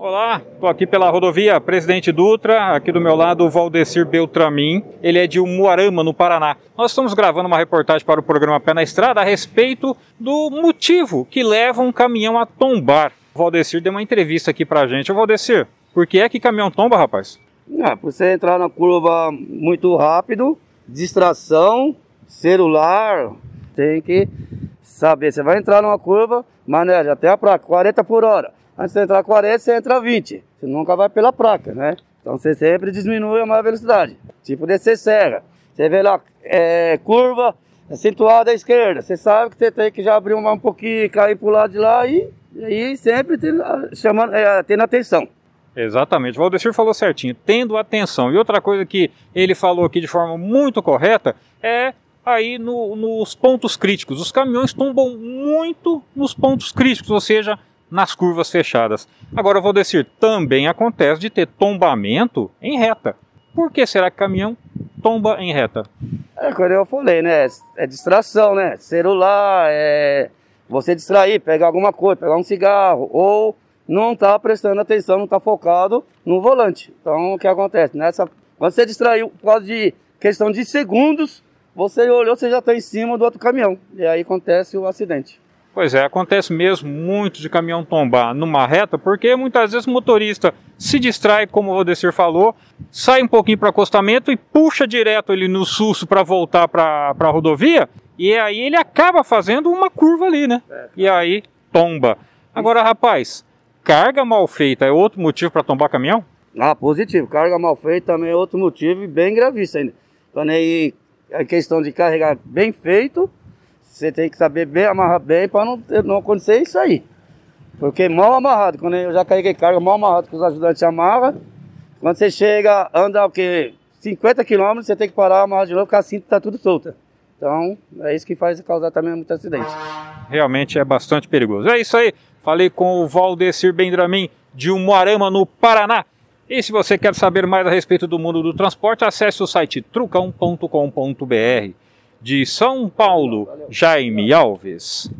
Olá, estou aqui pela rodovia Presidente Dutra, aqui do meu lado o Valdecir Beltramin, ele é de Umuarama, no Paraná. Nós estamos gravando uma reportagem para o programa Pé na Estrada a respeito do motivo que leva um caminhão a tombar. O Valdecir deu uma entrevista aqui para a gente. Valdecir, por que é que caminhão tomba, rapaz? Ah, por você entrar na curva muito rápido, distração, celular, tem que saber. Você vai entrar numa curva, maneja até a placa, 40 por hora. Antes de entrar 40, você entra 20. Você nunca vai pela placa, né? Então você sempre diminui a maior velocidade. Tipo descer serra. Você vê lá, é, curva acentuada à esquerda. Você sabe que você tem que já abrir uma, um pouquinho, cair para o lado de lá e, e sempre tendo, chamando, é, tendo atenção. Exatamente, o Valdecir falou certinho, tendo atenção. E outra coisa que ele falou aqui de forma muito correta é aí no, nos pontos críticos. Os caminhões tombam muito nos pontos críticos, ou seja, nas curvas fechadas. Agora, Valdecir, também acontece de ter tombamento em reta. Por que será que caminhão tomba em reta? É quando eu falei, né? É distração, né? Celular, é você distrair, pegar alguma coisa, pegar um cigarro, ou não tá prestando atenção, não tá focado no volante. Então, o que acontece? Nessa, quando você distraiu por causa de questão de segundos, você olhou, você já está em cima do outro caminhão. E aí acontece o acidente. Pois é, acontece mesmo muito de caminhão tombar numa reta, porque muitas vezes o motorista se distrai, como o Rodecir falou, sai um pouquinho para o acostamento e puxa direto ele no susto para voltar para a rodovia, e aí ele acaba fazendo uma curva ali, né? E aí tomba. Agora, rapaz, carga mal feita é outro motivo para tombar caminhão? Ah, positivo. Carga mal feita também é outro motivo e bem gravíssimo ainda. Quando aí a questão de carregar bem feito você tem que saber bem, amarrar bem para não, não acontecer isso aí. Porque mal amarrado, quando eu já carreguei carga mal amarrado que os ajudantes amarram, quando você chega, anda o quê? 50 km, você tem que parar, amarrar de novo, porque a cinta está tudo solta. Então, é isso que faz causar também muito acidente. Realmente é bastante perigoso. É isso aí. Falei com o Valdecir Bendramin de Umuarama, no Paraná. E se você quer saber mais a respeito do mundo do transporte, acesse o site trucão.com.br de São Paulo, Jaime Alves.